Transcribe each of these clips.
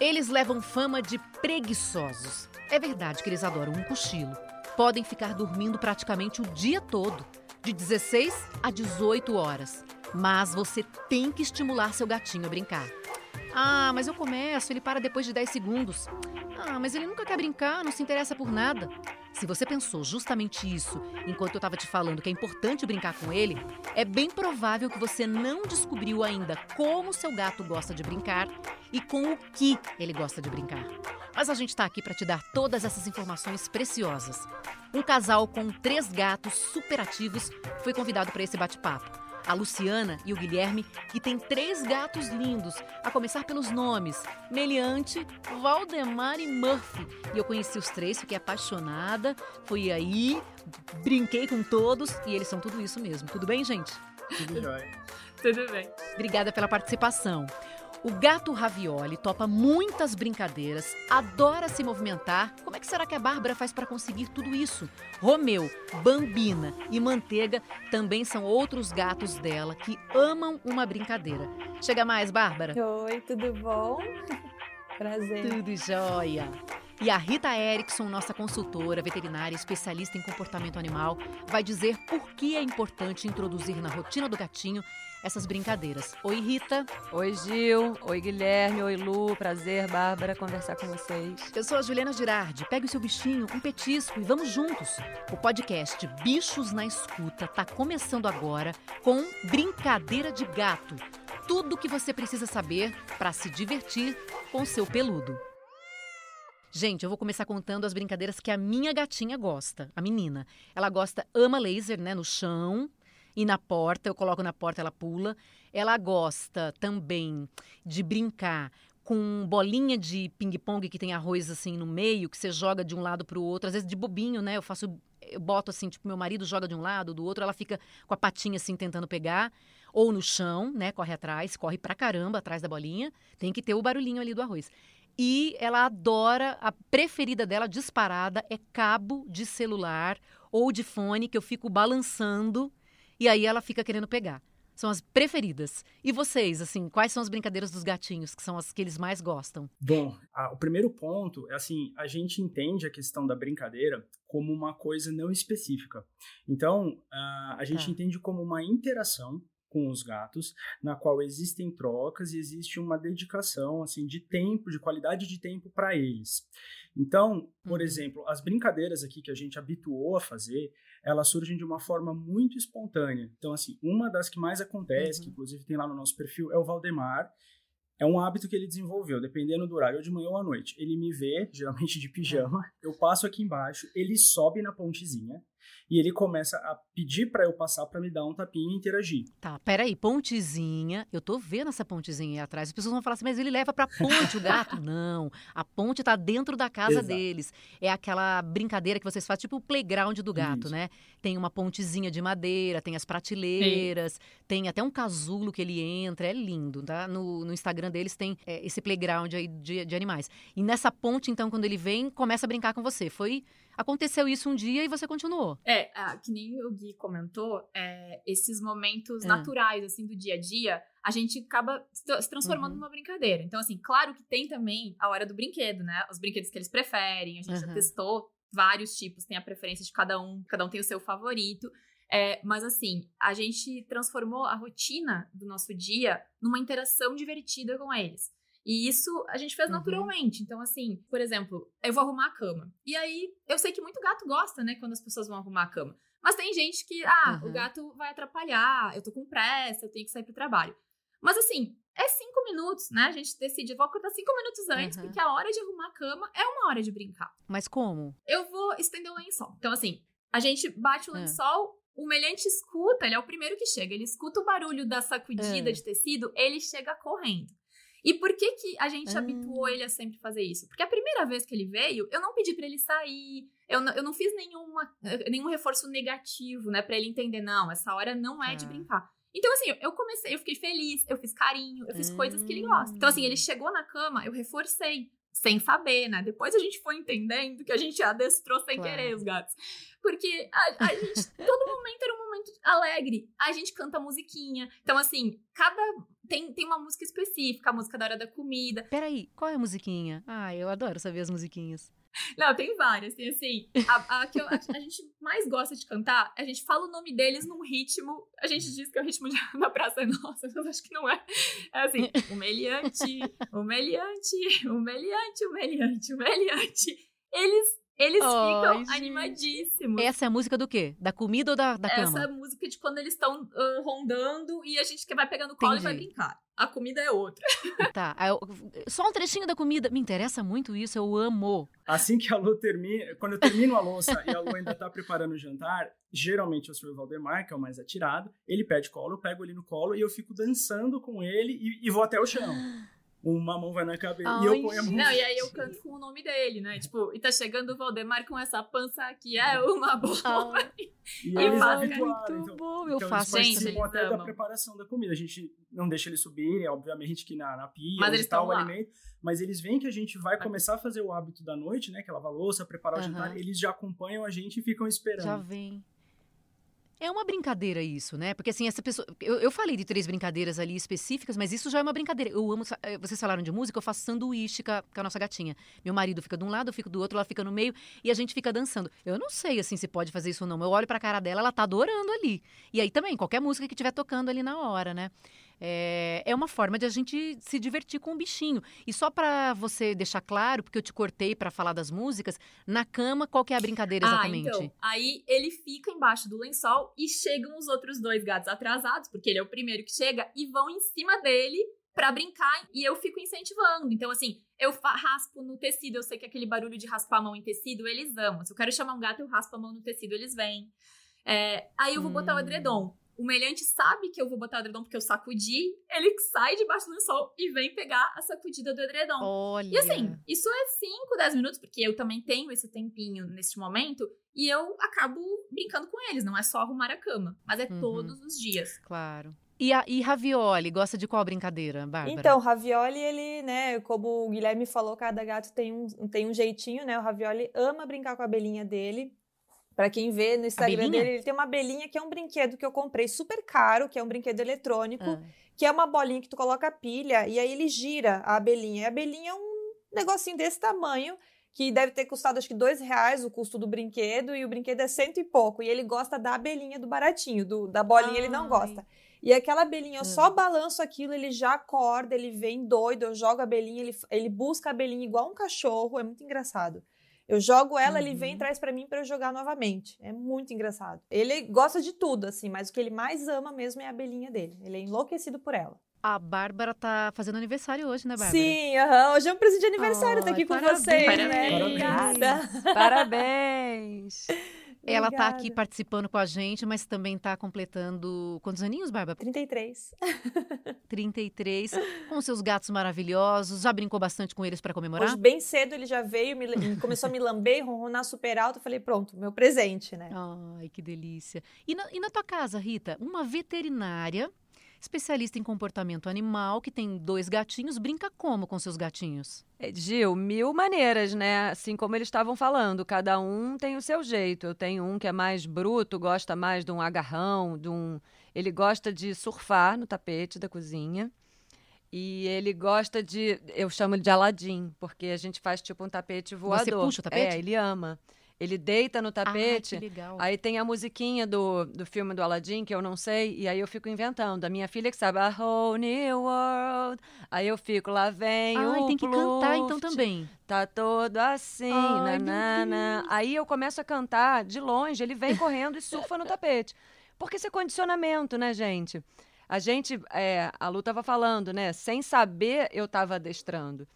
Eles levam fama de preguiçosos. É verdade que eles adoram um cochilo. Podem ficar dormindo praticamente o dia todo, de 16 a 18 horas. Mas você tem que estimular seu gatinho a brincar. Ah, mas eu começo, ele para depois de 10 segundos. Ah, mas ele nunca quer brincar, não se interessa por nada. Se você pensou justamente isso enquanto eu estava te falando que é importante brincar com ele, é bem provável que você não descobriu ainda como seu gato gosta de brincar e com o que ele gosta de brincar. Mas a gente está aqui para te dar todas essas informações preciosas. Um casal com três gatos superativos foi convidado para esse bate-papo a Luciana e o Guilherme, que tem três gatos lindos, a começar pelos nomes: Meliante, Valdemar e Murphy. E eu conheci os três, fiquei apaixonada, fui aí, brinquei com todos e eles são tudo isso mesmo. Tudo bem, gente? Tudo jóia. Tudo bem. Obrigada pela participação. O gato Ravioli topa muitas brincadeiras, adora se movimentar. Como é que será que a Bárbara faz para conseguir tudo isso? Romeu, Bambina e Manteiga também são outros gatos dela que amam uma brincadeira. Chega mais, Bárbara. Oi, tudo bom? Prazer. Tudo jóia. E a Rita Erickson, nossa consultora veterinária especialista em comportamento animal, vai dizer por que é importante introduzir na rotina do gatinho essas brincadeiras. Oi, Rita. Oi, Gil. Oi, Guilherme. Oi, Lu. Prazer, Bárbara, conversar com vocês. Eu sou a Juliana Girardi. Pegue o seu bichinho, um petisco e vamos juntos. O podcast Bichos na Escuta está começando agora com Brincadeira de Gato. Tudo o que você precisa saber para se divertir com seu peludo. Gente, eu vou começar contando as brincadeiras que a minha gatinha gosta, a menina. Ela gosta, ama laser, né, no chão, e na porta, eu coloco na porta, ela pula. Ela gosta também de brincar com bolinha de ping-pong que tem arroz assim no meio, que você joga de um lado para o outro, às vezes de bobinho, né? Eu faço eu boto assim, tipo, meu marido joga de um lado, do outro, ela fica com a patinha assim tentando pegar, ou no chão, né, corre atrás, corre pra caramba atrás da bolinha, tem que ter o barulhinho ali do arroz. E ela adora, a preferida dela disparada é cabo de celular ou de fone que eu fico balançando e aí ela fica querendo pegar. São as preferidas. E vocês, assim, quais são as brincadeiras dos gatinhos que são as que eles mais gostam? Bom, a, o primeiro ponto é assim, a gente entende a questão da brincadeira como uma coisa não específica. Então, a, a gente tá. entende como uma interação com os gatos, na qual existem trocas e existe uma dedicação assim de tempo, de qualidade de tempo para eles. Então, por uhum. exemplo, as brincadeiras aqui que a gente habituou a fazer, elas surgem de uma forma muito espontânea. Então, assim, uma das que mais acontece, uhum. que inclusive tem lá no nosso perfil, é o Valdemar. É um hábito que ele desenvolveu, dependendo do horário, ou de manhã ou à noite. Ele me vê, geralmente de pijama, eu passo aqui embaixo, ele sobe na pontezinha, e ele começa a pedir para eu passar para me dar um tapinha e interagir. Tá, peraí, pontezinha. Eu tô vendo essa pontezinha aí atrás. As pessoas vão falar assim, mas ele leva pra ponte o gato. Não, a ponte tá dentro da casa Exato. deles. É aquela brincadeira que vocês fazem, tipo o playground do gato, Isso. né? Tem uma pontezinha de madeira, tem as prateleiras, Sim. tem até um casulo que ele entra. É lindo, tá? No, no Instagram deles tem é, esse playground aí de, de animais. E nessa ponte, então, quando ele vem, começa a brincar com você. Foi Aconteceu isso um dia e você continuou. É, que nem o Gui comentou, é, esses momentos é. naturais, assim, do dia a dia, a gente acaba se transformando uhum. numa brincadeira. Então, assim, claro que tem também a hora do brinquedo, né? Os brinquedos que eles preferem, a gente uhum. já testou vários tipos, tem a preferência de cada um, cada um tem o seu favorito. É, mas assim, a gente transformou a rotina do nosso dia numa interação divertida com eles. E isso a gente fez uhum. naturalmente. Então, assim, por exemplo, eu vou arrumar a cama. E aí, eu sei que muito gato gosta, né, quando as pessoas vão arrumar a cama. Mas tem gente que, ah, uhum. o gato vai atrapalhar, eu tô com pressa, eu tenho que sair pro trabalho. Mas assim, é cinco minutos, né? A gente decide, vou acordar cinco minutos antes, uhum. porque a hora de arrumar a cama é uma hora de brincar. Mas como? Eu vou estender o lençol. Então, assim, a gente bate o lençol, o melhante escuta, ele é o primeiro que chega. Ele escuta o barulho da sacudida de tecido, ele chega correndo. E por que, que a gente ah. habituou ele a sempre fazer isso? Porque a primeira vez que ele veio, eu não pedi para ele sair, eu não, eu não fiz nenhuma, eh, nenhum reforço negativo, né, para ele entender, não, essa hora não é ah. de brincar. Então, assim, eu comecei, eu fiquei feliz, eu fiz carinho, eu fiz coisas que ele gosta. Então, assim, ele chegou na cama, eu reforcei, sem saber, né? Depois a gente foi entendendo que a gente adestrou sem claro. querer os gatos. Porque a, a gente, todo momento era um momento alegre. A gente canta musiquinha. Então, assim, cada. Tem, tem uma música específica, a música da hora da comida. Peraí, qual é a musiquinha? Ah, eu adoro saber as musiquinhas. Não, tem várias. Tem assim, a, a que eu, a, a, gente mais gosta de cantar, a gente fala o nome deles num ritmo. A gente diz que é o ritmo de, da Praça é Nossa, mas acho que não é. É assim, humilhante, humilhante, humilhante, humilhante, humilhante. Eles eles oh, ficam gente. animadíssimos. Essa é a música do quê? Da comida ou da, da Essa cama? Essa é a música de quando eles estão uh, rondando e a gente vai pegando colo Entendi. e vai brincar. A comida é outra. Tá. Eu, só um trechinho da comida. Me interessa muito isso, eu amo. Assim que a Lu termina, quando eu termino a louça e a Lu ainda tá preparando o jantar, geralmente o Sr. Valdemar, que é o mais atirado, ele pede colo, eu pego ele no colo e eu fico dançando com ele e, e vou até o chão uma mão vai na cabeça. Ai, e eu ponho a mão. Não, e aí eu canto com o nome dele, né? Tipo, e tá chegando o Valdemar com essa pança que é uma boa. e, e eles habituaram. Então, bom, eu então faço eles gente, até da preparação da comida. A gente não deixa eles subirem, obviamente que na, na pia, mas eles estão o alimento. Mas eles veem que a gente vai começar a fazer o hábito da noite, né? Que é lavar louça, preparar uhum. o jantar. Eles já acompanham a gente e ficam esperando. Já vem. É uma brincadeira isso, né? Porque assim, essa pessoa. Eu, eu falei de três brincadeiras ali específicas, mas isso já é uma brincadeira. Eu amo. Eh, vocês falaram de música, eu faço sanduíche com a, nossa gatinha. Meu marido fica de um lado, eu fico do outro, ela fica no meio e a gente fica dançando. Eu não sei assim se pode fazer isso ou não. Eu olho pra cara dela, ela tá adorando ali. E aí também, qualquer música que estiver tocando ali na hora, né? É, é uma forma de a gente se divertir com o bichinho. E só para você deixar claro, porque eu te cortei para falar das músicas, na cama, qual que é a brincadeira exatamente? Ah, então, aí ele fica embaixo do lençol e chegam os outros dois gatos atrasados, porque ele é o primeiro que chega, e vão em cima dele para brincar e eu fico incentivando. Então, assim, eu raspo no tecido, eu sei que aquele barulho de raspar a mão em tecido, eles amam. Se eu quero chamar um gato, eu raspo a mão no tecido, eles vêm. É, aí eu vou hum. botar o edredom. O meliante sabe que eu vou botar o edredom porque eu sacudi, ele sai debaixo do lençol e vem pegar a sacudida do edredom. Olha. E assim, isso é 5, 10 minutos, porque eu também tenho esse tempinho neste momento, e eu acabo brincando com eles, não é só arrumar a cama, mas é uhum. todos os dias. Claro. E, a, e Ravioli, gosta de qual brincadeira, Bárbara? Então, Ravioli, ele, né, como o Guilherme falou, cada gato tem um, tem um jeitinho, né? O Ravioli ama brincar com a abelhinha dele. Para quem vê no Instagram dele, ele tem uma abelhinha que é um brinquedo que eu comprei super caro, que é um brinquedo eletrônico, ah. que é uma bolinha que tu coloca a pilha e aí ele gira a abelhinha. E a abelhinha é um negocinho desse tamanho, que deve ter custado acho que dois reais o custo do brinquedo, e o brinquedo é cento e pouco. E ele gosta da abelhinha do baratinho, do, da bolinha Ai. ele não gosta. E aquela abelhinha, eu só hum. balanço aquilo, ele já acorda, ele vem doido, eu jogo a abelhinha, ele, ele busca a abelhinha igual um cachorro, é muito engraçado. Eu jogo ela, uhum. ele vem e uhum. traz para mim para eu jogar novamente. É muito engraçado. Ele gosta de tudo, assim, mas o que ele mais ama mesmo é a abelhinha dele. Ele é enlouquecido por ela. A Bárbara tá fazendo aniversário hoje, né, Bárbara? Sim, uhum. hoje é um presente de aniversário, oh, tá aqui com parabéns, vocês, parabéns. né? Obrigada. Parabéns. Ela está aqui participando com a gente, mas também está completando quantos aninhos, Bárbara? 33. 33, com seus gatos maravilhosos. Já brincou bastante com eles para comemorar? Hoje, bem cedo, ele já veio, me, começou a me lamber, ronronar super alto. Falei, pronto, meu presente, né? Ai, que delícia. E na, e na tua casa, Rita, uma veterinária especialista em comportamento animal, que tem dois gatinhos, brinca como com seus gatinhos? É, Gil, mil maneiras, né? Assim como eles estavam falando, cada um tem o seu jeito. Eu tenho um que é mais bruto, gosta mais de um agarrão, de um. Ele gosta de surfar no tapete da cozinha. E ele gosta de. Eu chamo ele de Aladim, porque a gente faz tipo um tapete voador. Você puxa o tapete? É, ele ama. Ele deita no tapete. Ah, aí tem a musiquinha do, do filme do Aladdin, que eu não sei, e aí eu fico inventando. A minha filha que sabe, A Whole New World. Aí eu fico, lá vem ah, o tem que cantar então também. Tá todo assim, Ai, nanana. Aí eu começo a cantar de longe, ele vem correndo e surfa no tapete. Porque isso é condicionamento, né, gente? A gente, é, a Lu tava falando, né? Sem saber, eu tava adestrando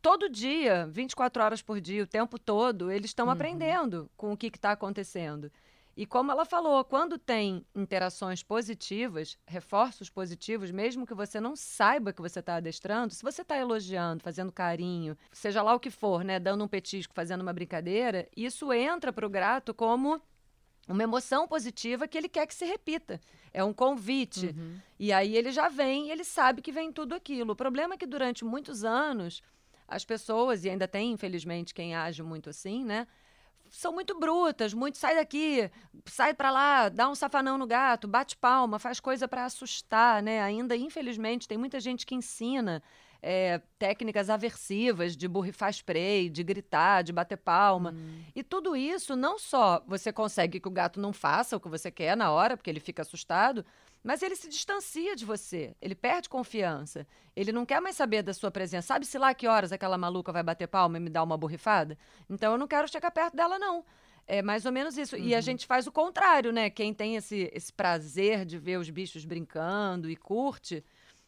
todo dia, 24 horas por dia, o tempo todo, eles estão uhum. aprendendo com o que está acontecendo. E como ela falou, quando tem interações positivas, reforços positivos, mesmo que você não saiba que você está adestrando, se você está elogiando, fazendo carinho, seja lá o que for, né, dando um petisco, fazendo uma brincadeira, isso entra para o grato como uma emoção positiva que ele quer que se repita. É um convite. Uhum. E aí ele já vem, ele sabe que vem tudo aquilo. O problema é que durante muitos anos as pessoas, e ainda tem, infelizmente, quem age muito assim, né? são muito brutas, muito sai daqui, sai para lá, dá um safanão no gato, bate palma, faz coisa para assustar, né? Ainda, infelizmente, tem muita gente que ensina é, técnicas aversivas de borrifar spray, de gritar, de bater palma. Hum. E tudo isso, não só você consegue que o gato não faça o que você quer na hora, porque ele fica assustado, mas ele se distancia de você, ele perde confiança. Ele não quer mais saber da sua presença. Sabe-se lá que horas aquela maluca vai bater palma e me dar uma borrifada? Então eu não quero chegar perto dela, não. É mais ou menos isso. Uhum. E a uhum. gente faz o contrário, né? Quem tem esse, esse prazer de ver os bichos brincando e curte,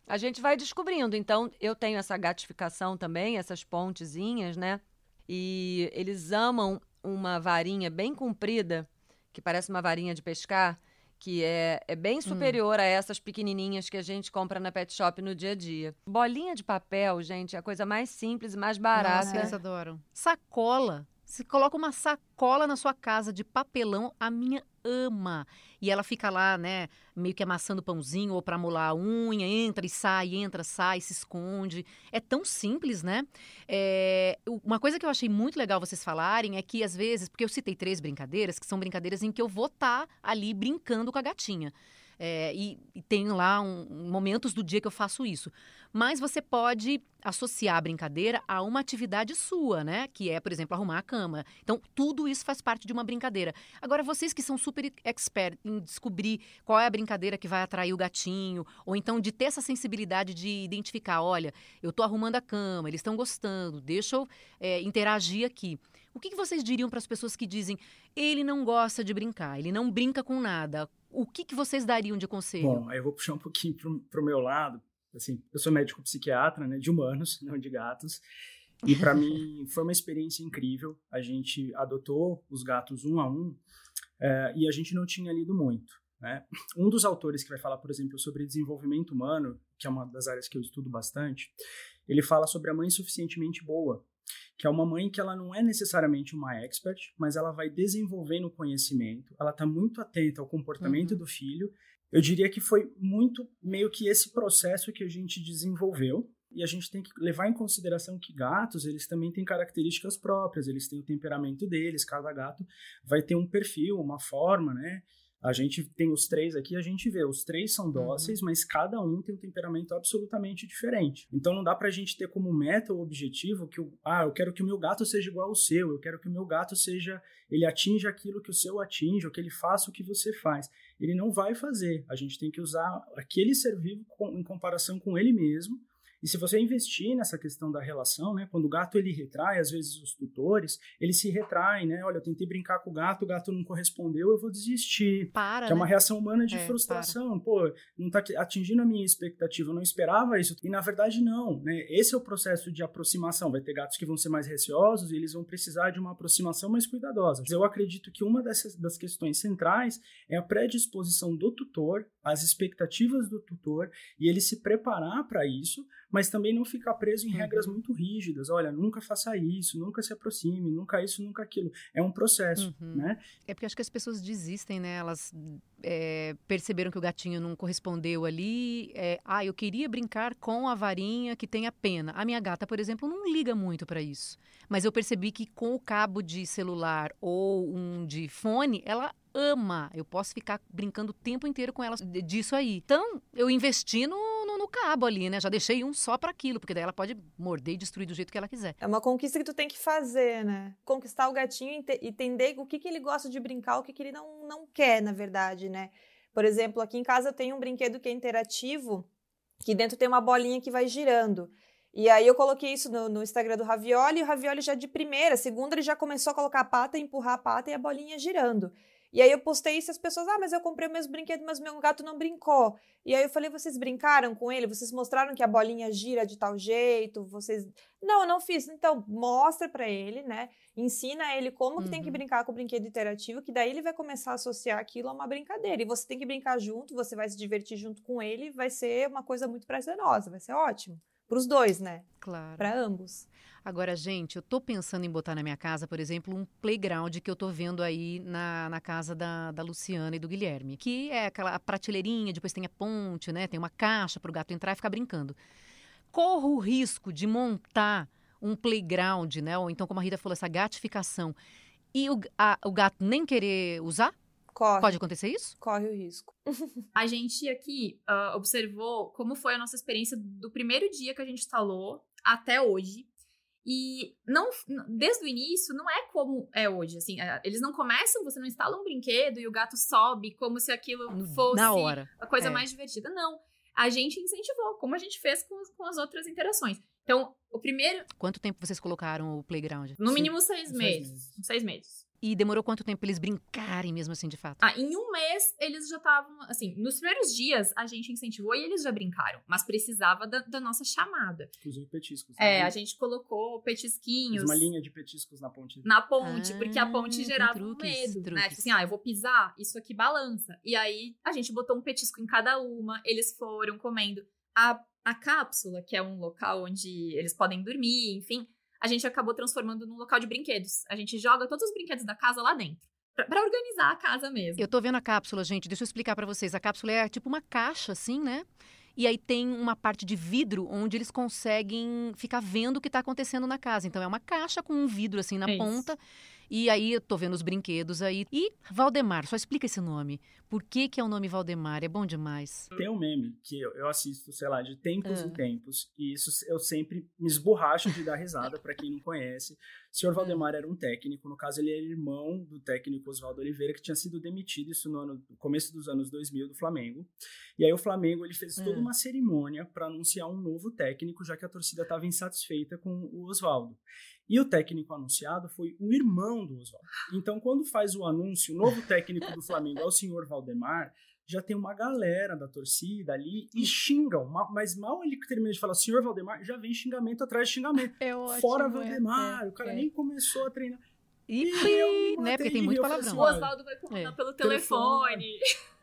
a gente vai descobrindo. Então, eu tenho essa gatificação também, essas pontezinhas, né? E eles amam uma varinha bem comprida, que parece uma varinha de pescar, que é, é bem hum. superior hum. a essas pequenininhas que a gente compra na pet shop no dia a dia. Bolinha de papel, gente, é a coisa mais simples e mais barata. Nossa, eles adoram. Sacola. Se coloca uma sacola na sua casa de papelão, a minha ama. E ela fica lá, né, meio que amassando pãozinho ou para molar a unha, entra e sai, entra, sai, se esconde. É tão simples, né? É, uma coisa que eu achei muito legal vocês falarem é que, às vezes, porque eu citei três brincadeiras, que são brincadeiras em que eu vou estar tá ali brincando com a gatinha. É, e, e tem lá um, momentos do dia que eu faço isso. Mas você pode associar a brincadeira a uma atividade sua, né? Que é, por exemplo, arrumar a cama. Então, tudo isso faz parte de uma brincadeira. Agora, vocês que são super expert em descobrir qual é a brincadeira que vai atrair o gatinho, ou então de ter essa sensibilidade de identificar, olha, eu tô arrumando a cama, eles estão gostando, deixa eu é, interagir aqui. O que, que vocês diriam para as pessoas que dizem ele não gosta de brincar, ele não brinca com nada? O que, que vocês dariam de conselho? Bom, eu vou puxar um pouquinho para o meu lado. Assim, eu sou médico psiquiatra, né, de humanos, não de gatos. E para mim foi uma experiência incrível. A gente adotou os gatos um a um é, e a gente não tinha lido muito. Né? Um dos autores que vai falar, por exemplo, sobre desenvolvimento humano, que é uma das áreas que eu estudo bastante, ele fala sobre a mãe suficientemente boa que é uma mãe que ela não é necessariamente uma expert, mas ela vai desenvolvendo conhecimento, ela está muito atenta ao comportamento uhum. do filho. Eu diria que foi muito meio que esse processo que a gente desenvolveu, e a gente tem que levar em consideração que gatos, eles também têm características próprias, eles têm o temperamento deles, cada gato vai ter um perfil, uma forma, né? A gente tem os três aqui, a gente vê, os três são uhum. dóceis, uhum. mas cada um tem um temperamento absolutamente diferente. Então não dá pra gente ter como meta ou objetivo que, ah, eu quero que o meu gato seja igual ao seu, eu quero que o meu gato seja, ele atinja aquilo que o seu atinge, ou que ele faça o que você faz. Ele não vai fazer. A gente tem que usar aquele ser vivo em comparação com ele mesmo, e se você investir nessa questão da relação, né, quando o gato ele retrai, às vezes os tutores, eles se retraem, né? Olha, eu tentei brincar com o gato, o gato não correspondeu, eu vou desistir. Para, que é uma né? reação humana de é, frustração. Para. Pô, não está atingindo a minha expectativa, eu não esperava isso. E na verdade não, né? Esse é o processo de aproximação. Vai ter gatos que vão ser mais receosos e eles vão precisar de uma aproximação mais cuidadosa. Eu acredito que uma dessas das questões centrais é a predisposição do tutor, as expectativas do tutor e ele se preparar para isso mas também não ficar preso em uhum. regras muito rígidas. Olha, nunca faça isso, nunca se aproxime, nunca isso, nunca aquilo. É um processo, uhum. né? É porque acho que as pessoas desistem, né? Elas é, perceberam que o gatinho não correspondeu ali. É, ah, eu queria brincar com a varinha que tem a pena. A minha gata, por exemplo, não liga muito para isso. Mas eu percebi que com o cabo de celular ou um de fone, ela ama. Eu posso ficar brincando o tempo inteiro com ela disso aí. Então, eu investi no no cabo ali, né? Já deixei um só para aquilo, porque daí ela pode morder e destruir do jeito que ela quiser. É uma conquista que tu tem que fazer, né? Conquistar o gatinho e entender o que, que ele gosta de brincar, o que, que ele não, não quer, na verdade, né? Por exemplo, aqui em casa eu tenho um brinquedo que é interativo, que dentro tem uma bolinha que vai girando. E aí eu coloquei isso no, no, Instagram do Ravioli, e o Ravioli já de primeira, segunda ele já começou a colocar a pata, empurrar a pata e a bolinha girando. E aí eu postei isso e as pessoas, ah, mas eu comprei o mesmo brinquedo, mas meu gato não brincou. E aí eu falei, vocês brincaram com ele? Vocês mostraram que a bolinha gira de tal jeito? Vocês. Não, eu não fiz. Então, mostra para ele, né? Ensina ele como que tem que uhum. brincar com o brinquedo interativo, que daí ele vai começar a associar aquilo a uma brincadeira. E você tem que brincar junto, você vai se divertir junto com ele, vai ser uma coisa muito prazerosa, vai ser ótimo. Para os dois, né? Claro. Para ambos. Agora, gente, eu tô pensando em botar na minha casa, por exemplo, um playground que eu tô vendo aí na, na casa da, da Luciana e do Guilherme, que é aquela prateleirinha, depois tem a ponte, né? Tem uma caixa para o gato entrar e ficar brincando. Corro o risco de montar um playground, né? Ou então, como a Rita falou, essa gatificação e o, a, o gato nem querer usar? Corre. Pode acontecer isso? Corre o risco. a gente aqui uh, observou como foi a nossa experiência do primeiro dia que a gente instalou até hoje. E não, desde o início, não é como é hoje. Assim, é, eles não começam, você não instala um brinquedo e o gato sobe como se aquilo fosse a coisa é. mais divertida. Não. A gente incentivou, como a gente fez com, com as outras interações. Então, o primeiro. Quanto tempo vocês colocaram o playground? No mínimo seis meses. Seis meses. Seis meses. E demorou quanto tempo pra eles brincarem mesmo assim, de fato? Ah, em um mês eles já estavam, assim, nos primeiros dias a gente incentivou e eles já brincaram, mas precisava da, da nossa chamada. Inclusive petiscos. Né? É, a gente colocou petisquinhos. Uma linha de petiscos na ponte. Na ponte, ah, porque a ponte gerava truques, um medo, truques. né? Tipo assim, ah, eu vou pisar, isso aqui balança. E aí a gente botou um petisco em cada uma, eles foram comendo. A, a cápsula, que é um local onde eles podem dormir, enfim, a gente acabou transformando num local de brinquedos. A gente joga todos os brinquedos da casa lá dentro. Pra, organizar a casa mesmo. Eu tô vendo a cápsula, gente. Deixa eu explicar para vocês. A cápsula é tipo uma caixa, assim, né? E aí tem uma parte de vidro onde eles conseguem ficar vendo o que está acontecendo na casa. Então é uma caixa com um vidro assim na é ponta. Isso. E aí eu tô vendo os brinquedos aí. E Valdemar, só explica esse nome. Por que, que é o nome Valdemar? É bom demais. Tem um meme que eu, assisto, sei lá, de tempos em ah. tempos. E isso eu sempre me esborracho de dar risada para quem não conhece. O senhor Valdemar era um técnico, no caso ele era irmão do técnico Oswaldo Oliveira, que tinha sido demitido isso no, ano, no começo dos anos 2000 do Flamengo. E aí o Flamengo ele fez toda ah. uma cerimônia para anunciar um novo técnico, já que a torcida estava insatisfeita com o Oswaldo. E o técnico anunciado foi o irmão do Oswaldo. Então, quando faz o anúncio, o novo técnico do Flamengo é o senhor Valdemar, já tem uma galera da torcida ali e xingam. Mas mal ele termina de falar senhor Valdemar, já vem xingamento atrás de xingamento. É ótimo, Fora é, Valdemar, é, o cara é. nem começou a treinar. E, e né? Porque tem muito palavrão. O Oswaldo vai comandar é. pelo telefone. telefone.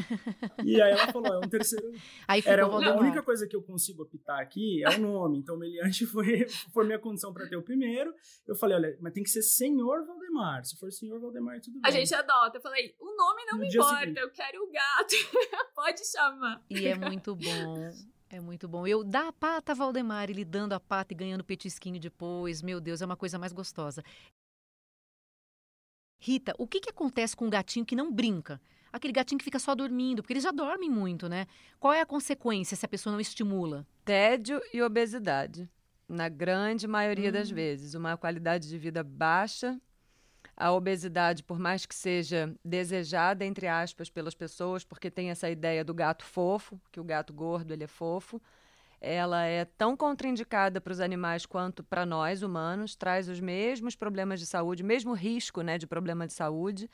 E aí ela falou, é um terceiro. Aí Era a única coisa que eu consigo optar aqui é o nome. Então, o Meliante foi, foi minha condição para ter o primeiro. Eu falei, olha, mas tem que ser Senhor Valdemar. Se for Senhor Valdemar, tudo bem. A gente adota. Eu falei, o nome não no me importa, seguinte. eu quero o gato. Pode chamar. E é muito bom. É muito bom. Eu dar a pata Valdemar, ele dando a pata e ganhando petisquinho depois. Meu Deus, é uma coisa mais gostosa. Rita, o que, que acontece com um gatinho que não brinca? Aquele gatinho que fica só dormindo, porque eles já dormem muito, né? Qual é a consequência se a pessoa não estimula? Tédio e obesidade. Na grande maioria hum. das vezes. Uma qualidade de vida baixa. A obesidade, por mais que seja desejada, entre aspas, pelas pessoas, porque tem essa ideia do gato fofo, que o gato gordo ele é fofo, ela é tão contraindicada para os animais quanto para nós humanos, traz os mesmos problemas de saúde, mesmo risco né, de problema de saúde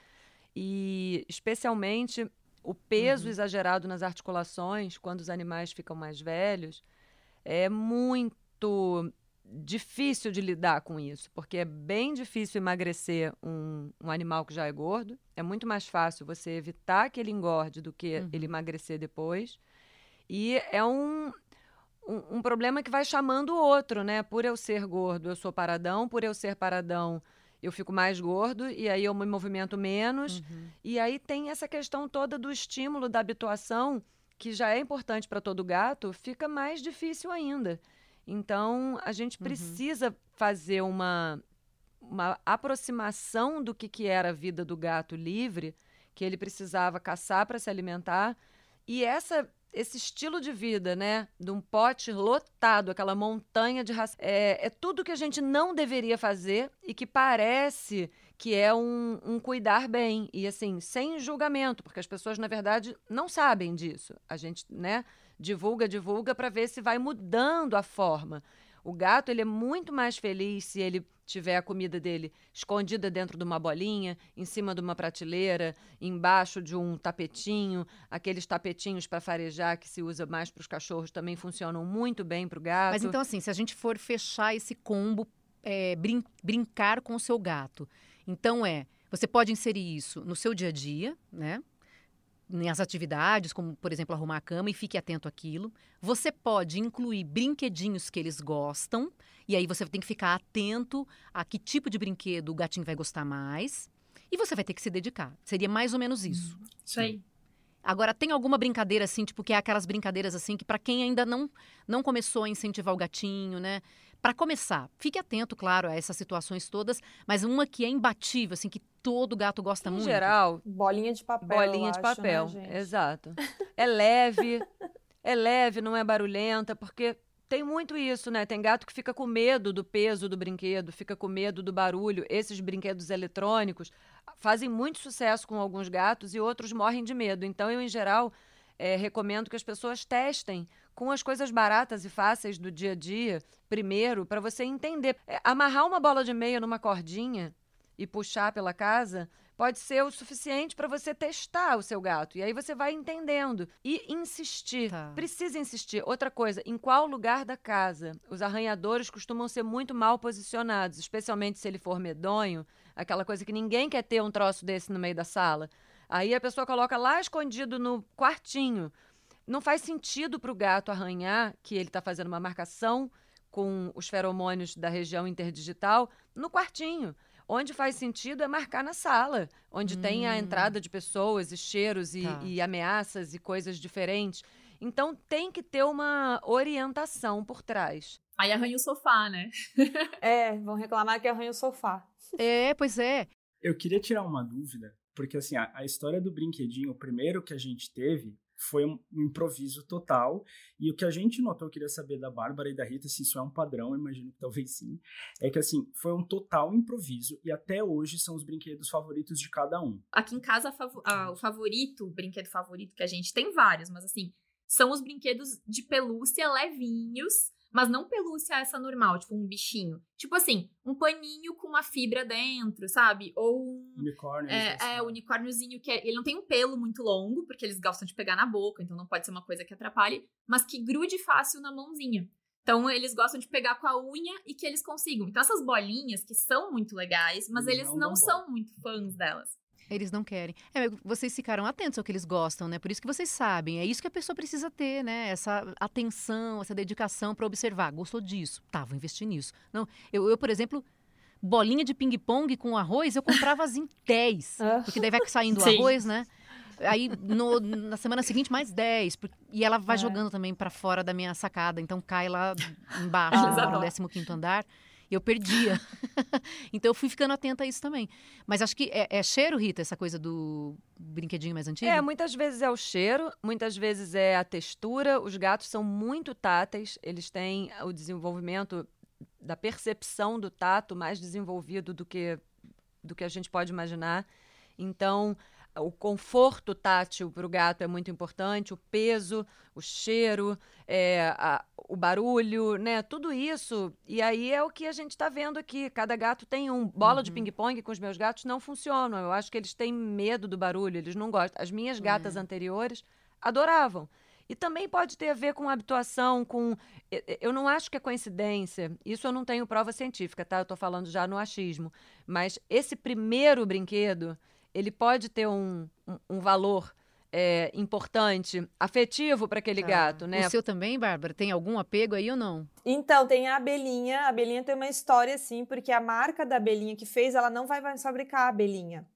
e especialmente o peso uhum. exagerado nas articulações quando os animais ficam mais velhos é muito difícil de lidar com isso, porque é bem difícil emagrecer um, um animal que já é gordo. É muito mais fácil você evitar que ele engorde do que uhum. ele emagrecer depois. E é um, um, um, problema que vai chamando o outro, né? Por eu ser gordo, eu sou paradão, por eu ser paradão, eu fico mais gordo e aí eu me movimento menos. Uhum. E aí tem essa questão toda do estímulo da habituação, que já é importante para todo gato, fica mais difícil ainda. Então, a gente uhum. precisa fazer uma, uma aproximação do que, que era a vida do gato livre, que ele precisava caçar para se alimentar. E essa esse estilo de vida, né? De um pote lotado, aquela montanha de raça. É, é tudo que a gente não deveria fazer e que parece que é um, um, cuidar bem. E assim, sem julgamento, porque as pessoas, na verdade, não sabem disso. A gente, né? Divulga, divulga para ver se vai mudando a forma. O gato, ele é muito mais feliz se ele tiver a comida dele escondida dentro de uma bolinha, em cima de uma prateleira, embaixo de um tapetinho, aqueles tapetinhos para farejar que se usa mais para os cachorros também funcionam muito bem para o gato. Mas então assim, se a gente for fechar esse combo, é, brin brincar com o seu gato, então é, você pode inserir isso no seu dia a dia, né? nas atividades, como por exemplo arrumar a cama e fique atento àquilo. Você pode incluir brinquedinhos que eles gostam, e aí você tem que ficar atento a que tipo de brinquedo o gatinho vai gostar mais. E você vai ter que se dedicar. Seria mais ou menos isso. Hum, isso aí. Agora, tem alguma brincadeira assim, tipo, que é aquelas brincadeiras assim, que para quem ainda não, não começou a incentivar o gatinho, né? para começar, fique atento, claro, a essas situações todas, mas uma que é imbatível, assim, que todo gato gosta em muito. Em geral, bolinha de papel. Bolinha de acho, papel, né, exato. É leve, é leve, não é barulhenta, porque tem muito isso, né? Tem gato que fica com medo do peso do brinquedo, fica com medo do barulho. Esses brinquedos eletrônicos fazem muito sucesso com alguns gatos e outros morrem de medo. Então, eu, em geral, é, recomendo que as pessoas testem com as coisas baratas e fáceis do dia a dia, primeiro, para você entender. É, amarrar uma bola de meia numa cordinha e puxar pela casa pode ser o suficiente para você testar o seu gato. E aí você vai entendendo. E insistir. Tá. Precisa insistir. Outra coisa, em qual lugar da casa? Os arranhadores costumam ser muito mal posicionados, especialmente se ele for medonho, aquela coisa que ninguém quer ter um troço desse no meio da sala. Aí a pessoa coloca lá escondido no quartinho. Não faz sentido para o gato arranhar que ele está fazendo uma marcação com os feromônios da região interdigital no quartinho. Onde faz sentido é marcar na sala, onde hum. tem a hum. entrada de pessoas e cheiros e, tá. e ameaças e coisas diferentes. Então tem que ter uma orientação por trás. Aí arranha o sofá, né? é, vão reclamar que arranha o sofá. É, pois é. Eu queria tirar uma dúvida, porque assim, a, a história do brinquedinho, o primeiro que a gente teve, foi um improviso total. E o que a gente notou, eu queria saber da Bárbara e da Rita se isso é um padrão, imagino que talvez sim, é que assim, foi um total improviso e até hoje são os brinquedos favoritos de cada um. Aqui em casa, o favorito, o brinquedo favorito que a gente tem vários, mas assim, são os brinquedos de pelúcia levinhos mas não pelúcia essa normal, tipo um bichinho. Tipo assim, um paninho com uma fibra dentro, sabe? Ou um. Unicórnio. É, é, unicórniozinho que é, ele não tem um pelo muito longo, porque eles gostam de pegar na boca, então não pode ser uma coisa que atrapalhe, mas que grude fácil na mãozinha. Então, eles gostam de pegar com a unha e que eles consigam. Então, essas bolinhas que são muito legais, mas eles, eles não, não são muito fãs delas. Eles não querem. É, vocês ficaram atentos ao que eles gostam, né? Por isso que vocês sabem. É isso que a pessoa precisa ter, né? Essa atenção, essa dedicação para observar. Gostou disso? Tá, vou investir nisso. Não, eu, eu por exemplo, bolinha de ping-pong com arroz, eu comprava as em 10. Ah. Porque daí vai saindo o arroz, né? Aí no, na semana seguinte mais 10. E ela vai é. jogando também para fora da minha sacada. Então cai lá embaixo, ah. no 15 andar eu perdia. então eu fui ficando atenta a isso também. Mas acho que é, é, cheiro, Rita, essa coisa do brinquedinho mais antigo? É, muitas vezes é o cheiro, muitas vezes é a textura. Os gatos são muito táteis, eles têm o desenvolvimento da percepção do tato mais desenvolvido do que, do que a gente pode imaginar. Então, o conforto tátil para o gato é muito importante, o peso, o cheiro, é, a, o barulho, né? Tudo isso. E aí é o que a gente está vendo aqui. Cada gato tem um. Bola uhum. de ping-pong com os meus gatos não funcionam. Eu acho que eles têm medo do barulho, eles não gostam. As minhas gatas uhum. anteriores adoravam. E também pode ter a ver com habituação, com. Eu não acho que é coincidência. Isso eu não tenho prova científica, tá? Eu estou falando já no achismo. Mas esse primeiro brinquedo ele pode ter um, um, um valor é, importante, afetivo para aquele ah, gato, né? O seu também, Bárbara? Tem algum apego aí ou não? Então, tem a abelhinha. A abelhinha tem uma história, assim, porque a marca da abelhinha que fez, ela não vai mais fabricar a abelhinha.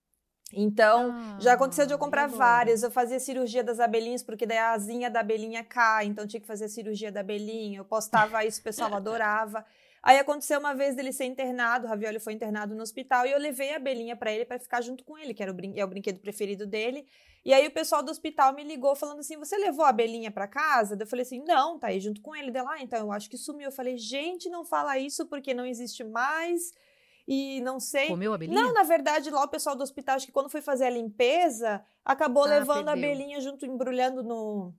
Então, ah, já aconteceu de eu comprar várias. Eu fazia cirurgia das abelhinhas, porque daí a asinha da abelhinha cai, então tinha que fazer cirurgia da abelhinha. Eu postava isso, o pessoal adorava. Aí aconteceu uma vez dele ser internado, o Ravioli foi internado no hospital e eu levei a abelhinha para ele para ficar junto com ele, que era o, é o brinquedo preferido dele. E aí o pessoal do hospital me ligou falando assim: "Você levou a abelhinha para casa?" Eu falei assim: "Não, tá aí junto com ele de lá". Ah, então eu acho que sumiu. Eu falei: "Gente, não fala isso porque não existe mais". E não sei. Comeu a abelhinha? Não, na verdade, lá o pessoal do hospital, acho que quando foi fazer a limpeza, acabou ah, levando perdeu. a abelhinha junto, embrulhando no,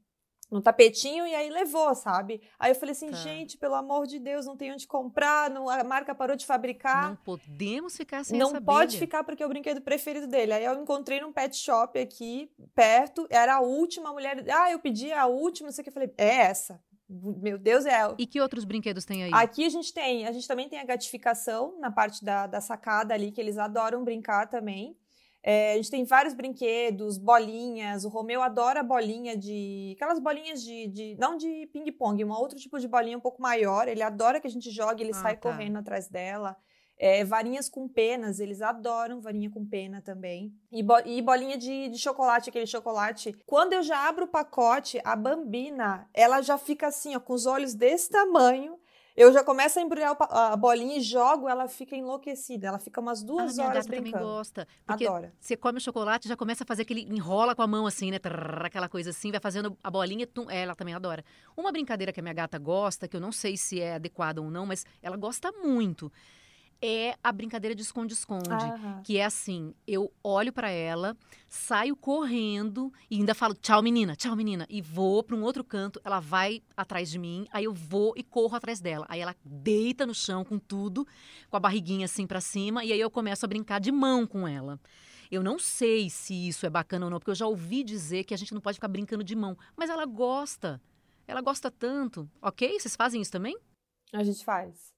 no tapetinho e aí levou, sabe? Aí eu falei assim, tá. gente, pelo amor de Deus, não tem onde comprar, não, a marca parou de fabricar. Não podemos ficar sem Não pode ficar porque é o brinquedo preferido dele. Aí eu encontrei num pet shop aqui, perto, era a última mulher, ah, eu pedi a última, não sei o que, eu falei, é essa. Meu Deus, é. E que outros brinquedos tem aí? Aqui a gente tem, a gente também tem a gatificação na parte da, da sacada ali, que eles adoram brincar também. É, a gente tem vários brinquedos, bolinhas. O Romeu adora bolinha de. Aquelas bolinhas de. de não de ping-pong, um outro tipo de bolinha um pouco maior. Ele adora que a gente jogue, ele ah, sai tá. correndo atrás dela. É, varinhas com penas, eles adoram varinha com pena também. E, bo e bolinha de, de, chocolate, aquele chocolate. Quando eu já abro o pacote, a bambina, ela já fica assim, ó, com os olhos desse tamanho Eu já começo a embrulhar a bolinha e jogo, ela fica enlouquecida. Ela fica umas duas ah, horas brincando. também gosta. Porque Adora. Você come o chocolate já começa a fazer aquele enrola com a mão assim, né? Trrr, aquela coisa assim, vai fazendo a bolinha, tum, é, ela também adora. Uma brincadeira que a minha gata gosta, que eu não sei se é adequada ou não, mas ela gosta muito é a brincadeira de esconde-esconde. Que é assim: eu olho para ela, saio correndo e ainda falo tchau, menina, tchau, menina. E vou para um outro canto, ela vai atrás de mim, aí eu vou e corro atrás dela. Aí ela deita no chão com tudo, com a barriguinha assim para cima, e aí eu começo a brincar de mão com ela. Eu não sei se isso é bacana ou não, porque eu já ouvi dizer que a gente não pode ficar brincando de mão, mas ela gosta. Ela gosta tanto, ok? Vocês fazem isso também? A gente faz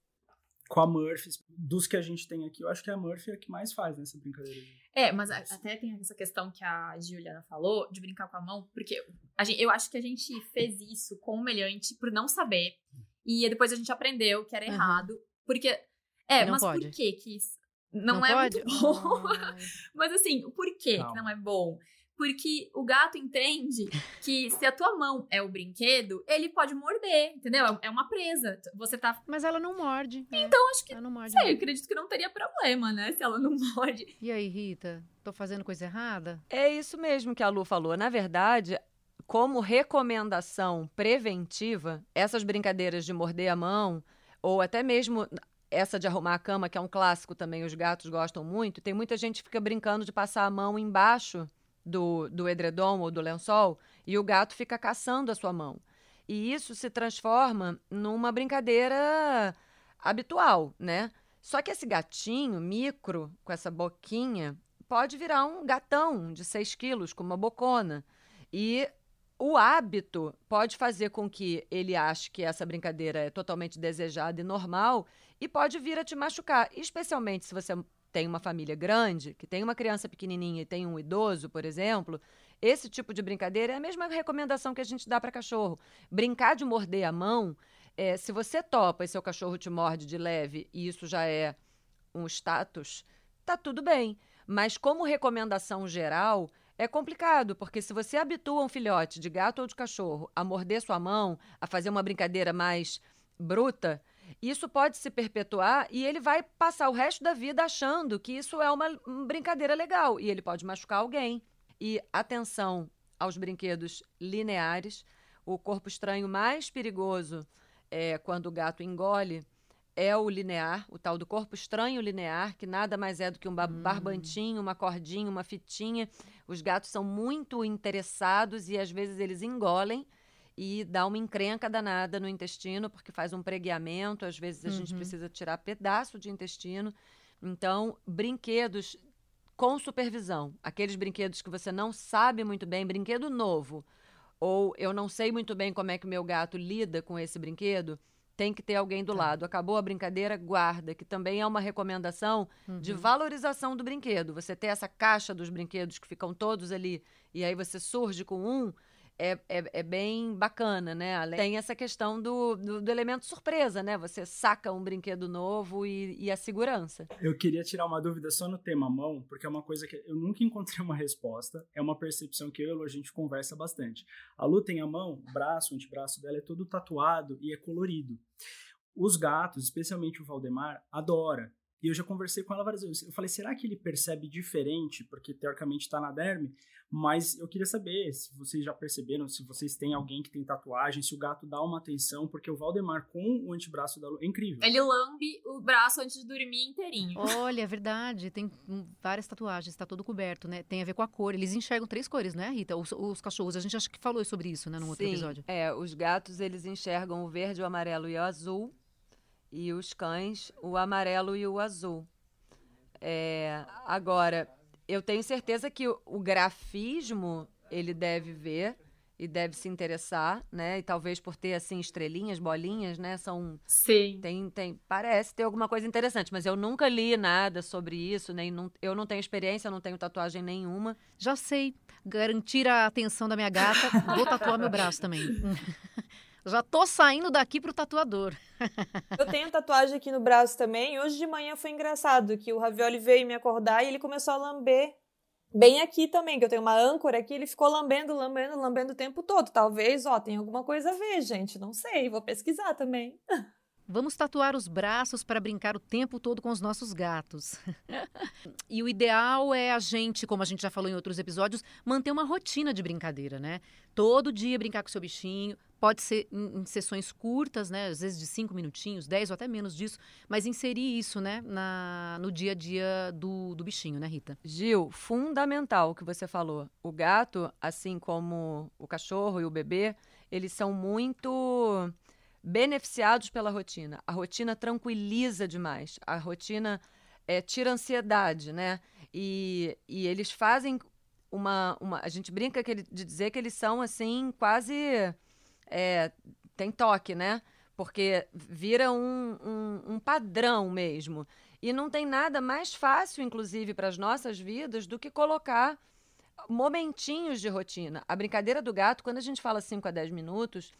com a Murphy, dos que a gente tem aqui, eu acho que a Murphy é a que mais faz nessa brincadeira. É, mas até tem essa questão que a Juliana falou, de brincar com a mão, porque a gente, eu acho que a gente fez isso com o melhante por não saber, e depois a gente aprendeu que era uhum. errado, porque... É, mas pode. por que que isso não, não é pode? muito bom? mas assim, o porquê não. que não é bom? Porque o gato entende que se a tua mão é o brinquedo, ele pode morder, entendeu? É uma presa. Você tá. Mas ela não morde. Né? Então, acho que. Ela não morde. Sei, eu acredito que não teria problema, né? Se ela não morde. E aí, Rita? Tô fazendo coisa errada? É isso mesmo que a Lu falou. Na verdade, como recomendação preventiva, essas brincadeiras de morder a mão, ou até mesmo essa de arrumar a cama, que é um clássico também, os gatos gostam muito, tem muita gente que fica brincando de passar a mão embaixo do, do edredom ou do lençol e o gato fica caçando a sua mão. E isso se transforma numa brincadeira habitual, né? Só que esse gatinho micro, com essa boquinha, pode virar um gatão de 6 quilos, com uma bocona. E o hábito pode fazer com que ele ache que essa brincadeira é totalmente desejada e normal e pode vir a te machucar, especialmente se você tem uma família grande, que tem uma criança pequenininha e tem um idoso, por exemplo, esse tipo de brincadeira é a mesma recomendação que a gente dá para cachorro. Brincar de morder a mão, é, se você topa e seu cachorro te morde de leve e isso já é um status, tá tudo bem. Mas como recomendação geral, é complicado, porque se você habitua um filhote de gato ou de cachorro a morder sua mão, a fazer uma brincadeira mais bruta, isso pode se perpetuar e ele vai passar o resto da vida achando que isso é uma brincadeira legal e ele pode machucar alguém. E atenção aos brinquedos lineares. O corpo estranho mais perigoso é quando o gato engole é o linear, o tal do corpo estranho linear, que nada mais é do que um hum. barbantinho, uma cordinha, uma fitinha. Os gatos são muito interessados e às vezes eles engolem e dá uma encrenca danada no intestino, porque faz um pregueamento, às vezes a uhum. gente precisa tirar pedaço de intestino. Então, brinquedos com supervisão, aqueles brinquedos que você não sabe muito bem, brinquedo novo, ou eu não sei muito bem como é que o meu gato lida com esse brinquedo, tem que ter alguém do tá. lado. Acabou a brincadeira, guarda, que também é uma recomendação uhum. de valorização do brinquedo. Você ter essa caixa dos brinquedos que ficam todos ali e aí você surge com um, é, é, é, bem bacana, né? Tem essa questão do, do, do, elemento surpresa, né? Você saca um brinquedo novo e, e, a segurança. Eu queria tirar uma dúvida só no tema mão, porque é uma coisa que eu nunca encontrei uma resposta. É uma percepção que eu e a a gente conversa bastante. A Lu tem a mão, o braço, o antebraço dela é todo tatuado e é colorido. Os gatos, especialmente o Valdemar, adora. E eu já conversei com ela várias vezes. Eu falei, será que ele percebe diferente? Porque teoricamente está na derme. Mas eu queria saber se vocês já perceberam, se vocês têm alguém que tem tatuagem, se o gato dá uma atenção, porque o Valdemar com o antebraço da Lu é incrível. Ele lambe o braço antes de dormir inteirinho. Olha, é verdade. Tem várias tatuagens, está todo coberto, né? Tem a ver com a cor. Eles enxergam três cores, né, Rita? Os, os cachorros. A gente acho que falou sobre isso, né, no outro Sim, episódio. É, os gatos, eles enxergam o verde, o amarelo e o azul. E os cães, o amarelo e o azul. É, agora, eu tenho certeza que o, o grafismo ele deve ver e deve se interessar, né? E talvez por ter assim estrelinhas, bolinhas, né? São Sim. Tem tem parece ter alguma coisa interessante, mas eu nunca li nada sobre isso, nem não, eu não tenho experiência, não tenho tatuagem nenhuma. Já sei garantir a atenção da minha gata, vou tatuar meu braço também. Já tô saindo daqui pro tatuador. Eu tenho tatuagem aqui no braço também. Hoje de manhã foi engraçado que o Ravioli veio me acordar e ele começou a lamber bem aqui também, que eu tenho uma âncora aqui, ele ficou lambendo, lambendo, lambendo o tempo todo. Talvez, ó, tem alguma coisa a ver, gente. Não sei, vou pesquisar também. Vamos tatuar os braços para brincar o tempo todo com os nossos gatos. e o ideal é a gente, como a gente já falou em outros episódios, manter uma rotina de brincadeira, né? Todo dia brincar com seu bichinho. Pode ser em, em sessões curtas, né? Às vezes de cinco minutinhos, dez ou até menos disso. Mas inserir isso, né? Na, no dia a dia do, do bichinho, né, Rita? Gil, fundamental o que você falou. O gato, assim como o cachorro e o bebê, eles são muito beneficiados pela rotina. A rotina tranquiliza demais. A rotina é, tira ansiedade, né? E, e eles fazem uma, uma. A gente brinca que ele, de dizer que eles são assim, quase. É, tem toque, né? Porque vira um, um, um padrão mesmo. E não tem nada mais fácil, inclusive, para as nossas vidas do que colocar momentinhos de rotina. A brincadeira do gato, quando a gente fala 5 a 10 minutos,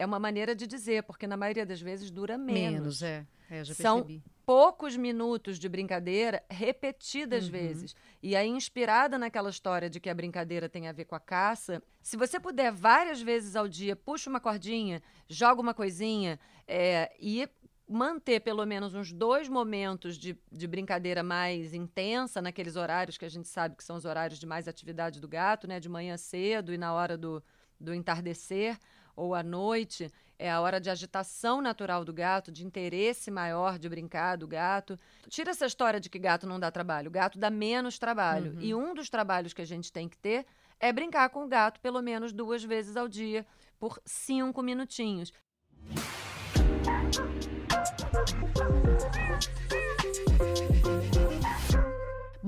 é uma maneira de dizer, porque na maioria das vezes dura menos. Menos, é. é já São percebi. poucos minutos de brincadeira repetidas Uhum. vezes. E aí, inspirada naquela história de que a brincadeira tem a ver com a caça, se você puder várias vezes ao dia, puxa uma cordinha, joga uma coisinha é, e manter pelo menos uns dois momentos de, de brincadeira mais intensa naqueles horários que a gente sabe que são os horários de mais atividade do gato, né? De manhã cedo e na hora do, do entardecer ou à noite, é a hora de agitação natural do gato, de interesse maior de brincar do gato. Tira essa história de que gato não dá trabalho. Gato dá menos trabalho. Uhum. E um dos trabalhos que a gente tem que ter é brincar com o gato pelo menos duas vezes ao dia, por cinco minutinhos.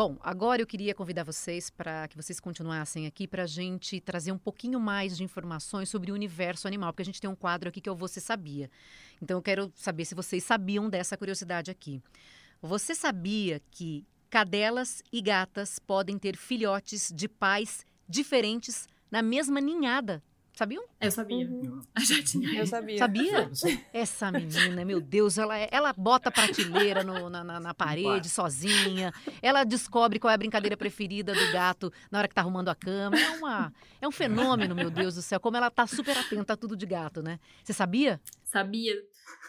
Bom, agora eu queria convidar vocês para que vocês continuassem aqui para a gente trazer um pouquinho mais de informações sobre o universo animal, porque a gente tem um quadro aqui que é o Você Sabia. Então eu quero saber se vocês sabiam dessa curiosidade aqui. Você sabia que cadelas e gatas podem ter filhotes de pais diferentes na mesma ninhada? Sabiam? Eu sabia. Uhum. Já tinha. Eu sabia. Sabia? Essa menina, meu Deus, ela, é- ela bota prateleira no- na, na, na parede sozinha. Ela descobre qual é a brincadeira preferida do gato na hora que tá arrumando a cama. É, uma, é um fenômeno, meu Deus do céu. Como ela tá super atenta a tudo de gato, né? Você sabia? Sabia.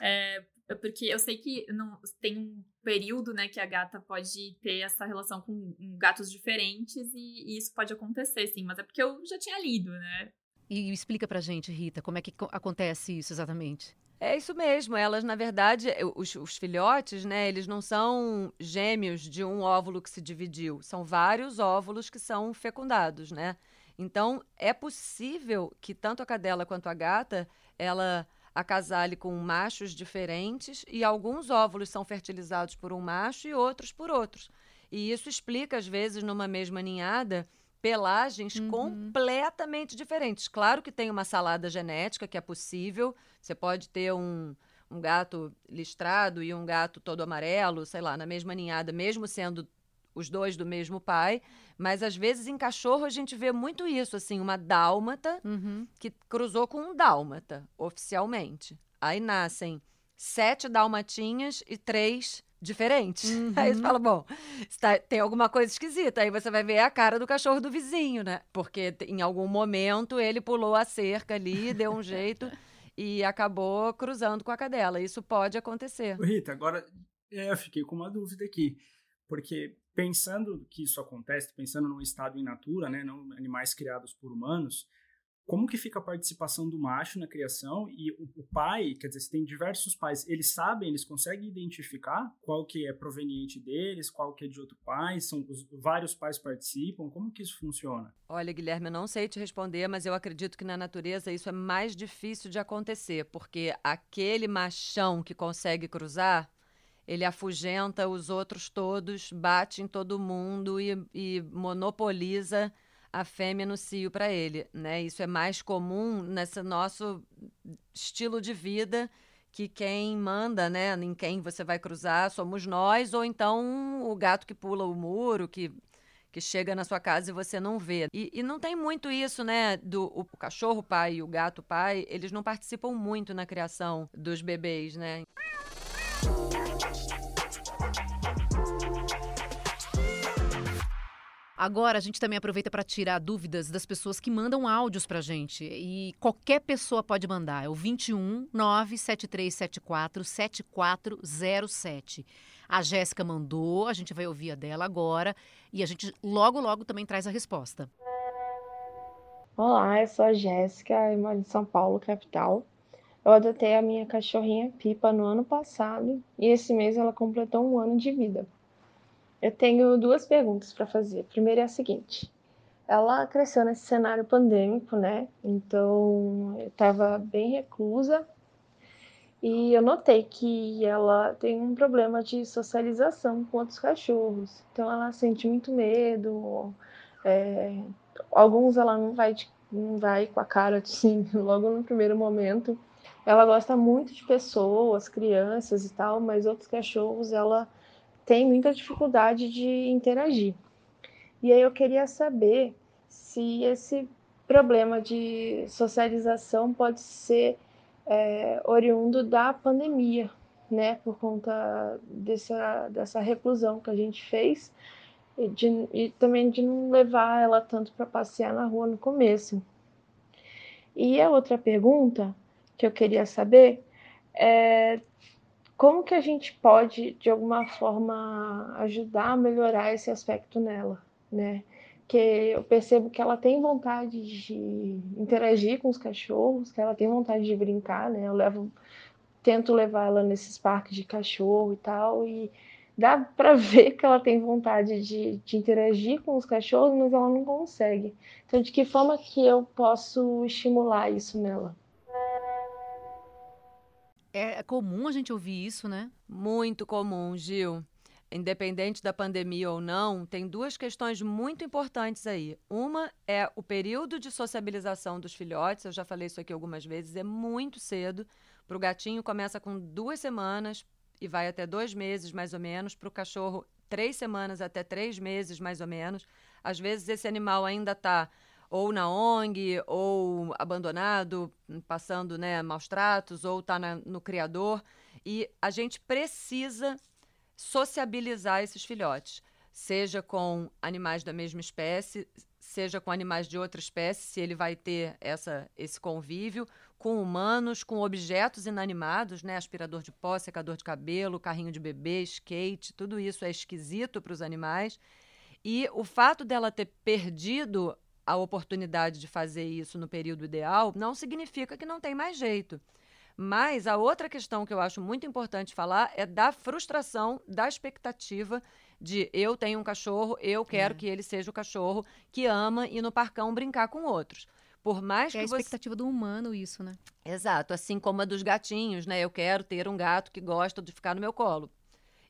É, porque eu sei que não, tem um período, né, que a gata pode ter essa relação com com gatos diferentes e, e isso pode acontecer, sim. Mas é porque eu já tinha lido, né? E explica pra gente, Rita, como é que co- acontece isso exatamente? É isso mesmo. Elas, na verdade, os, os filhotes, né? Eles não são gêmeos de um óvulo que se dividiu. São vários óvulos que são fecundados, né? Então, é possível que tanto a cadela quanto a gata, ela acasale com machos diferentes e alguns óvulos são fertilizados por um macho e outros por outros. E isso explica, às vezes, numa mesma ninhada, pelagens Uhum. completamente diferentes. Claro que tem uma salada genética que é possível. Você pode ter um, um gato listrado e um gato todo amarelo, sei lá, na mesma ninhada, mesmo sendo os dois do mesmo pai. Mas às vezes em cachorro a gente vê muito isso, assim, uma dálmata Uhum. que cruzou com um dálmata, oficialmente. Aí nascem sete dalmatinhas e três diferentes. Aí você fala, bom, está- tem alguma coisa esquisita. Aí você vai ver a cara do cachorro do vizinho, né? Porque em algum momento ele pulou a cerca ali, deu um jeito e acabou cruzando com a cadela. Isso pode acontecer. Rita, agora é, eu fiquei com uma dúvida aqui, porque pensando que isso acontece, pensando num estado in natura, né, não animais criados por humanos, como que fica a participação do macho na criação e o, o pai, quer dizer, se tem diversos pais, eles sabem, eles conseguem identificar qual que é proveniente deles, qual que é de outro pai, são os vários pais participam, como que isso funciona? Olha, Guilherme, eu não sei te responder, mas eu acredito que na natureza isso é mais difícil de acontecer, porque aquele machão que consegue cruzar, ele afugenta os outros todos, bate em todo mundo e, e monopoliza a fêmea no cio para ele, né? Isso é mais comum nesse nosso estilo de vida que quem manda, né, em quem você vai cruzar somos nós ou então o gato que pula o muro, que que chega na sua casa e você não vê. E, e não tem muito isso, né? Do o cachorro pai e o gato pai, eles não participam muito na criação dos bebês, né? Agora a gente também aproveita para tirar dúvidas das pessoas que mandam áudios para gente. E qualquer pessoa pode mandar. É o 21 97374 7407. A Jéssica mandou, a gente vai ouvir a dela agora e a gente logo, logo também traz a resposta. Olá, eu sou a Jéssica, moro em São Paulo, capital. Eu adotei a minha cachorrinha Pipa no ano passado e esse mês ela completou um ano de vida. Eu tenho duas perguntas para fazer. A primeira é a seguinte: ela cresceu nesse cenário pandêmico, né? Então, eu estava bem reclusa e eu notei que ela tem um problema de socialização com outros cachorros. Então, ela sente muito medo. É, alguns ela não vai, não vai com a cara assim, logo no primeiro momento. Ela gosta muito de pessoas, crianças e tal, mas outros cachorros ela tem muita dificuldade de interagir. E aí eu queria saber se esse problema de socialização pode ser é, oriundo da pandemia, né, por conta dessa, dessa reclusão que a gente fez e, de, e também de não levar ela tanto para passear na rua no começo. E a outra pergunta que eu queria saber é como que a gente pode, de alguma forma, ajudar a melhorar esse aspecto nela, né? Que eu percebo que ela tem vontade de interagir com os cachorros, que ela tem vontade de brincar, né? Eu levo, tento levar ela nesses parques de cachorro e tal, e dá para ver que ela tem vontade de, de, interagir com os cachorros, mas ela não consegue. Então, de que forma que eu posso estimular isso nela? É comum a gente ouvir isso, né? Muito comum, Gil. Independente da pandemia ou não, tem duas questões muito importantes aí. Uma é o período de sociabilização dos filhotes, eu já falei isso aqui algumas vezes, é muito cedo. Para o gatinho começa com duas semanas e vai até dois meses mais ou menos. Para o cachorro, três semanas até três meses mais ou menos. Às vezes esse animal ainda está ou na ONG, ou abandonado, passando né, maus tratos, ou está no criador. E a gente precisa sociabilizar esses filhotes, seja com animais da mesma espécie, seja com animais de outra espécie, se ele vai ter essa, esse convívio, com humanos, com objetos inanimados, né? Aspirador de pó, secador de cabelo, carrinho de bebê, skate, tudo isso é esquisito para os animais. E o fato dela ter perdido a oportunidade de fazer isso no período ideal, não significa que não tem mais jeito. Mas a outra questão que eu acho muito importante falar é da frustração, da expectativa de eu tenho um cachorro, eu quero é. que ele seja o cachorro que ama ir no parcão brincar com outros. Por mais é que a expectativa do humano isso, né? Exato, assim como a dos gatinhos, né? Eu quero ter um gato que gosta de ficar no meu colo.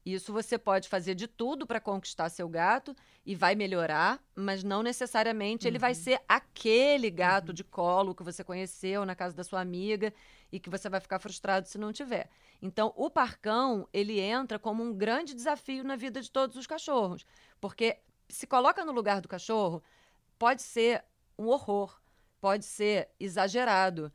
Isso você pode fazer de tudo para conquistar seu gato e vai melhorar, mas não necessariamente uhum. ele vai uhum. ser aquele gato uhum. de colo que você conheceu na casa da sua amiga e que você vai ficar frustrado se não tiver. Então, o parcão, ele entra como um grande desafio na vida de todos os cachorros, porque se coloca no lugar do cachorro, pode ser um horror, pode ser exagerado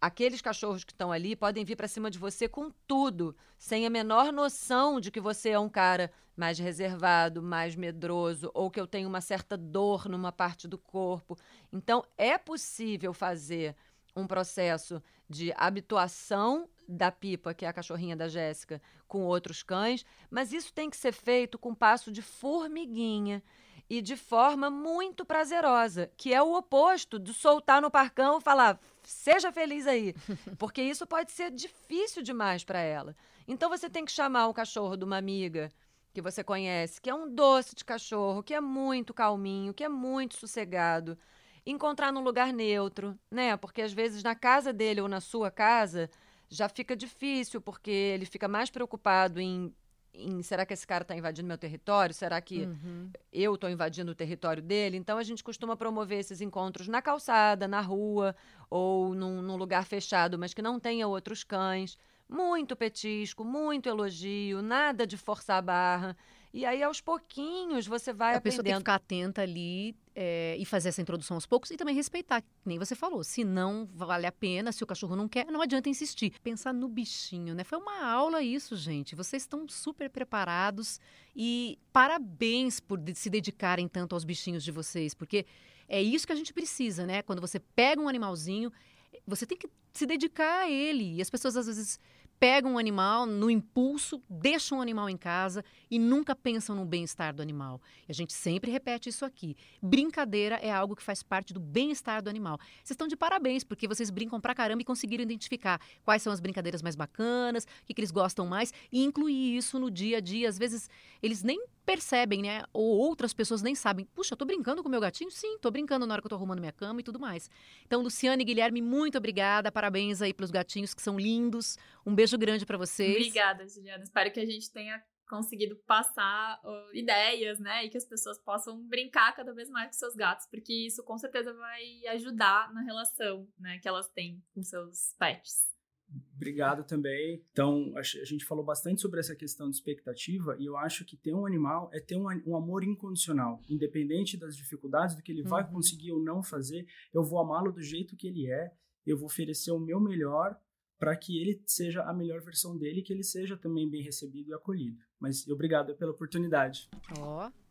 aqueles cachorros que estão ali podem vir para cima de você com tudo, sem a menor noção de que você é um cara mais reservado, mais medroso, ou que eu tenho uma certa dor numa parte do corpo. Então, é possível fazer um processo de habituação da Pipa, que é a cachorrinha da Jéssica, com outros cães, mas isso tem que ser feito com passo de formiguinha e de forma muito prazerosa, que é o oposto de soltar no parcão e falar: seja feliz aí, porque isso pode ser difícil demais para ela. Então você tem que chamar o cachorro de uma amiga que você conhece, que é um doce de cachorro, que é muito calminho, que é muito sossegado, encontrar num lugar neutro, né? Porque às vezes na casa dele ou na sua casa já fica difícil, porque ele fica mais preocupado em em será que esse cara está invadindo meu território? Será que uhum. eu estou invadindo o território dele? Então a gente costuma promover esses encontros na calçada, na rua ou num, num lugar fechado, mas que não tenha outros cães. Muito petisco, muito elogio, nada de forçar a barra. E aí, aos pouquinhos, você vai a aprendendo. A pessoa tem que ficar atenta ali é, e fazer essa introdução aos poucos e também respeitar, nem você falou. Se não vale a pena, se o cachorro não quer, não adianta insistir. Pensar no bichinho, né? Foi uma aula isso, gente. Vocês estão super preparados e parabéns por se dedicarem tanto aos bichinhos de vocês, porque é isso que a gente precisa, né? Quando você pega um animalzinho, você tem que se dedicar a ele. E as pessoas às vezes pegam um animal no impulso, deixam o animal em casa e nunca pensam no bem-estar do animal. E a gente sempre repete isso aqui. Brincadeira é algo que faz parte do bem-estar do animal. Vocês estão de parabéns, porque vocês brincam pra caramba e conseguiram identificar quais são as brincadeiras mais bacanas, o que, que eles gostam mais, e incluir isso no dia a dia. Às vezes, eles nem percebem, né? Ou outras pessoas nem sabem. Puxa, eu tô brincando com meu gatinho? Sim, tô brincando na hora que eu tô arrumando minha cama e tudo mais. Então, Luciana e Guilherme, muito obrigada. Parabéns aí pelos gatinhos que são lindos. Um beijo grande para vocês. Obrigada, Juliana. Espero que a gente tenha conseguido passar uh, ideias, né? E que as pessoas possam brincar cada vez mais com seus gatos, porque isso com certeza vai ajudar na relação, né, que elas têm com seus pets. Obrigado também. Então, a gente falou bastante sobre essa questão de expectativa e eu acho que ter um animal é ter um, um amor incondicional. Independente das dificuldades, do que ele uhum. vai conseguir ou não fazer, eu vou amá-lo do jeito que ele é, eu vou oferecer o meu melhor para que ele seja a melhor versão dele e que ele seja também bem recebido e acolhido. Mas obrigado pela oportunidade. Ó, oh.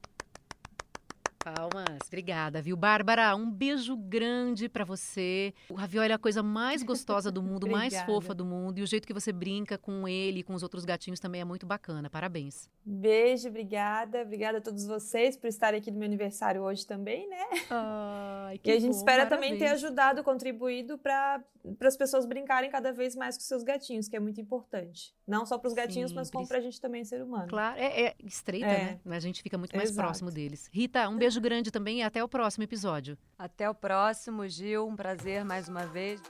Palmas, obrigada, viu? Bárbara, um beijo grande para você. O ravioli é a coisa mais gostosa do mundo, mais fofa do mundo. E o jeito que você brinca com ele e com os outros gatinhos também é muito bacana. Parabéns. Beijo, obrigada. Obrigada a todos vocês por estarem aqui no meu aniversário hoje também, né? Ai, que e a gente bom, espera parabéns. também ter ajudado, contribuído para as pessoas brincarem cada vez mais com seus gatinhos, que é muito importante. Não só para os gatinhos, Sim, mas como para a gente também, ser humano. Claro, é, é estreita, é. né? A gente fica muito mais Exato. próximo deles. Rita, um beijo beijo grande também e até o próximo episódio. Até o próximo, Gil. Um prazer mais uma vez.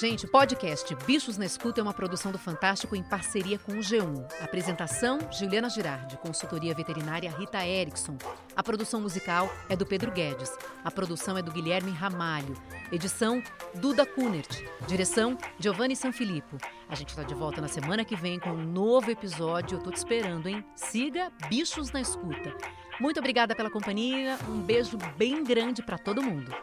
Gente, o podcast Bichos na Escuta é uma produção do Fantástico em parceria com o G1. Apresentação: Juliana Girardi, consultoria veterinária Rita Erickson. A produção musical é do Pedro Guedes. A produção é do Guilherme Ramalho. Edição: Duda Kunert. Direção: Giovanni Sanfilippo. A gente está de volta na semana que vem com um novo episódio. Eu tô te esperando, hein? Siga Bichos na Escuta. Muito obrigada pela companhia. Um beijo bem grande para todo mundo.